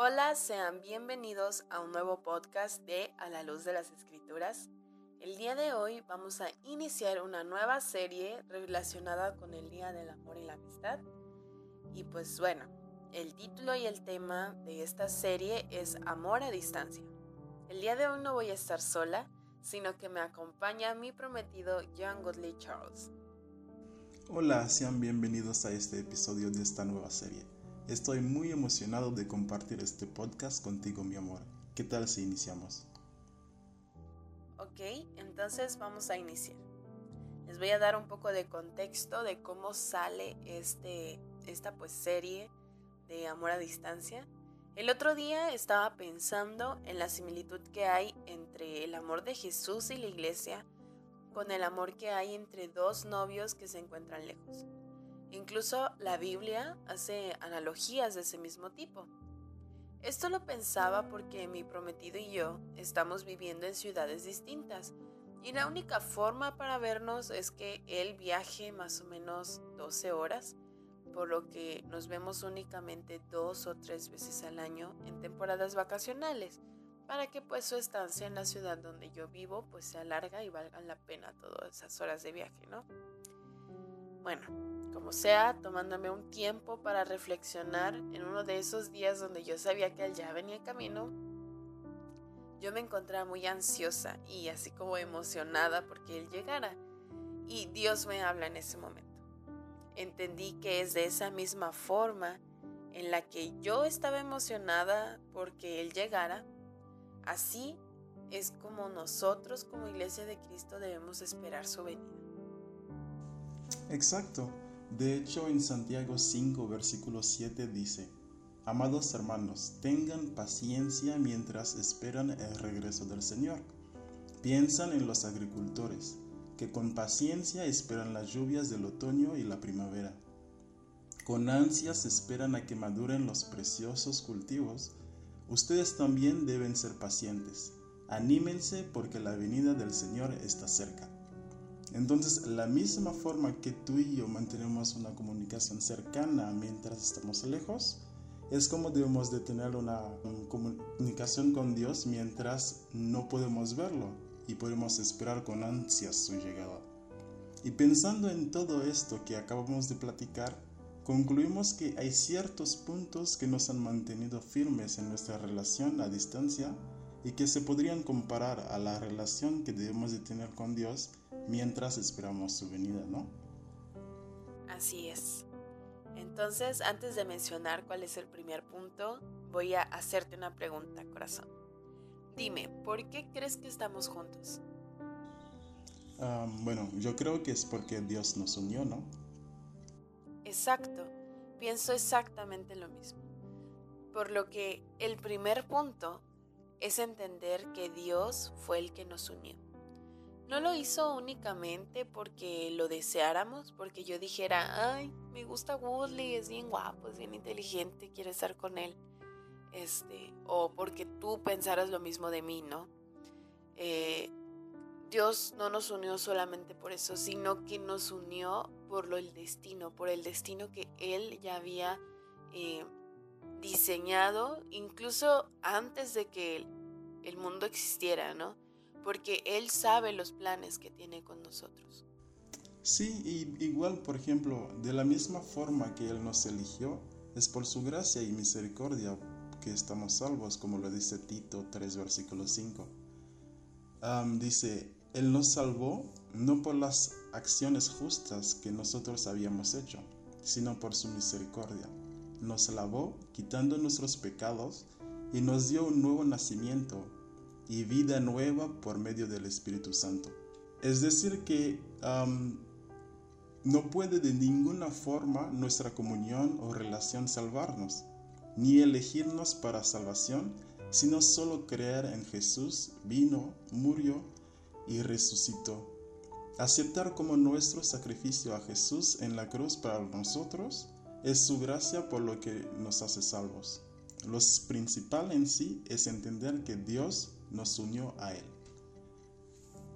Hola, sean bienvenidos a un nuevo podcast de A la Luz de las Escrituras. El día de hoy vamos a iniciar una nueva serie relacionada con el Día del Amor y la Amistad. Y pues bueno, el título y el tema de esta serie es Amor a Distancia. El día de hoy no voy a estar sola, sino que me acompaña mi prometido John Godley Charles. Hola, sean bienvenidos a este episodio de esta nueva serie. Estoy muy emocionado de compartir este podcast contigo, mi amor. ¿Qué tal si iniciamos? Ok, entonces vamos a iniciar. Les voy a dar un poco de contexto de cómo sale este, esta pues serie de Amor a Distancia. El otro día estaba pensando en la similitud que hay entre el amor de Jesús y la iglesia con el amor que hay entre dos novios que se encuentran lejos. Incluso la Biblia hace analogías de ese mismo tipo. Esto lo pensaba porque mi prometido y yo estamos viviendo en ciudades distintas y la única forma para vernos es que él viaje más o menos 12 horas, por lo que nos vemos únicamente dos o tres veces al año en temporadas vacacionales, para que pues su estancia en la ciudad donde yo vivo pues sea larga y valgan la pena todas esas horas de viaje, ¿no? Bueno, como sea, tomándome un tiempo para reflexionar en uno de esos días donde yo sabía que él ya venía en camino, yo me encontraba muy ansiosa y así como emocionada porque él llegara. Y Dios me habla en ese momento. Entendí que es de esa misma forma en la que yo estaba emocionada porque él llegara, así es como nosotros como iglesia de Cristo debemos esperar su venida. Exacto. De hecho, en Santiago 5, versículo 7 dice, Amados hermanos, tengan paciencia mientras esperan el regreso del Señor. Piensan en los agricultores, que con paciencia esperan las lluvias del otoño y la primavera. Con ansias esperan a que maduren los preciosos cultivos. Ustedes también deben ser pacientes. Anímense porque la venida del Señor está cerca. Entonces, la misma forma que tú y yo mantenemos una comunicación cercana mientras estamos lejos, es como debemos de tener una comunicación con Dios mientras no podemos verlo y podemos esperar con ansias su llegada. Y pensando en todo esto que acabamos de platicar, concluimos que hay ciertos puntos que nos han mantenido firmes en nuestra relación a distancia y que se podrían comparar a la relación que debemos de tener con Dios mientras esperamos su venida, ¿no? Así es. Entonces, antes de mencionar cuál es el primer punto, voy a hacerte una pregunta, corazón. Dime, ¿por qué crees que estamos juntos? bueno, yo creo que es porque Dios nos unió, ¿no? Exacto, pienso exactamente lo mismo. Por lo que el primer punto es entender que Dios fue el que nos unió. No lo hizo únicamente porque lo deseáramos, porque yo dijera, ay, me gusta Woodley, es bien guapo, es bien inteligente, quiero estar con él. Este, o porque tú pensaras lo mismo de mí, ¿no? Eh, Dios no nos unió solamente por eso, sino que nos unió por lo el destino, por el destino que Él ya había eh, diseñado, incluso antes de que el mundo existiera, ¿no? Porque Él sabe los planes que tiene con nosotros. Sí, y igual, por ejemplo, de la misma forma que Él nos eligió, es por su gracia y misericordia que estamos salvos, como lo dice Tito 3, versículo 5. dice, Él nos salvó no por las acciones justas que nosotros habíamos hecho, sino por su misericordia. Nos lavó quitando nuestros pecados y nos dio un nuevo nacimiento y vida nueva por medio del Espíritu Santo. Es decir, que no puede de ninguna forma nuestra comunión o relación salvarnos, ni elegirnos para salvación, sino solo creer en Jesús, vino, murió y resucitó. Aceptar como nuestro sacrificio a Jesús en la cruz para nosotros es su gracia por lo que nos hace salvos. Lo principal en sí es entender que Dios nos unió a Él.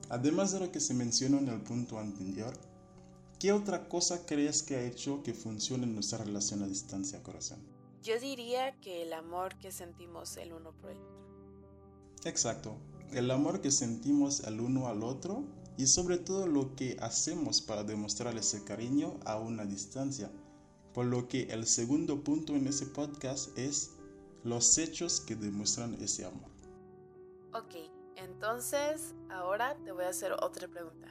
Además de lo que se mencionó en el punto anterior, ¿qué otra cosa crees que ha hecho que funcione nuestra relación a distancia, corazón? Yo diría que el amor que sentimos el uno por el otro. Exacto, el amor que sentimos el uno al otro y sobre todo lo que hacemos para demostrar ese cariño a una distancia. Por lo que el segundo punto en ese podcast es los hechos que demuestran ese amor. Ok, entonces ahora te voy a hacer otra pregunta.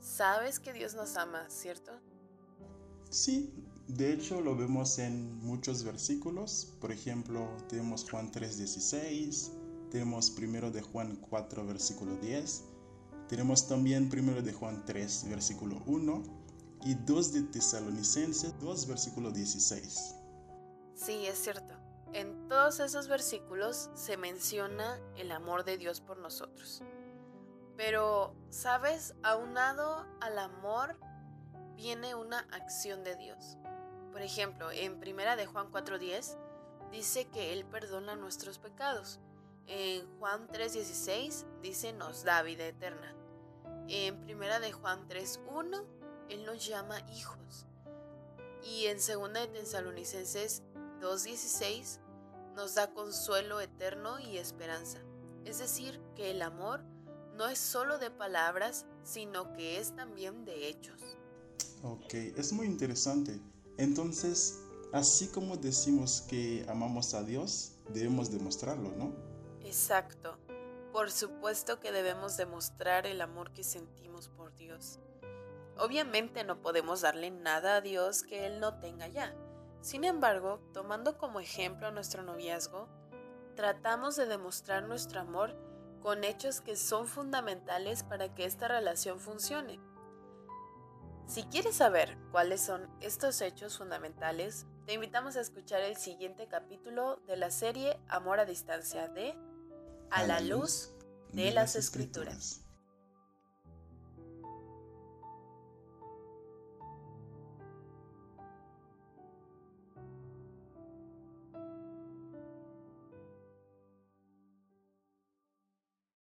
Sabes que Dios nos ama, ¿cierto? Sí, de hecho lo vemos en muchos versículos. Por ejemplo, tenemos Juan 3:16, tenemos primero de Juan 4, versículo 10, tenemos también primero de Juan 3, versículo 1 y 2 de Tesalonicenses 2, versículo 16. Sí, es cierto. En todos esos versículos se menciona el amor de Dios por nosotros. Pero, ¿sabes? Aunado al amor viene una acción de Dios. Por ejemplo, en Primera de Juan 4:10 dice que Él perdona nuestros pecados. En Juan 3:16 dice nos da vida eterna. En Primera de Juan 3:1 Él nos llama hijos. Y en Segunda de Tesalonicenses 2.16 nos da consuelo eterno y esperanza. Es decir, que el amor no es solo de palabras, sino que es también de hechos. Ok, es muy interesante. Entonces, así como decimos que amamos a Dios, debemos demostrarlo, ¿no? Exacto. Por supuesto que debemos demostrar el amor que sentimos por Dios. Obviamente no podemos darle nada a Dios que Él no tenga ya. Sin embargo, tomando como ejemplo nuestro noviazgo, tratamos de demostrar nuestro amor con hechos que son fundamentales para que esta relación funcione. Si quieres saber cuáles son estos hechos fundamentales, te invitamos a escuchar el siguiente capítulo de la serie Amor a Distancia de A la luz de las Escrituras.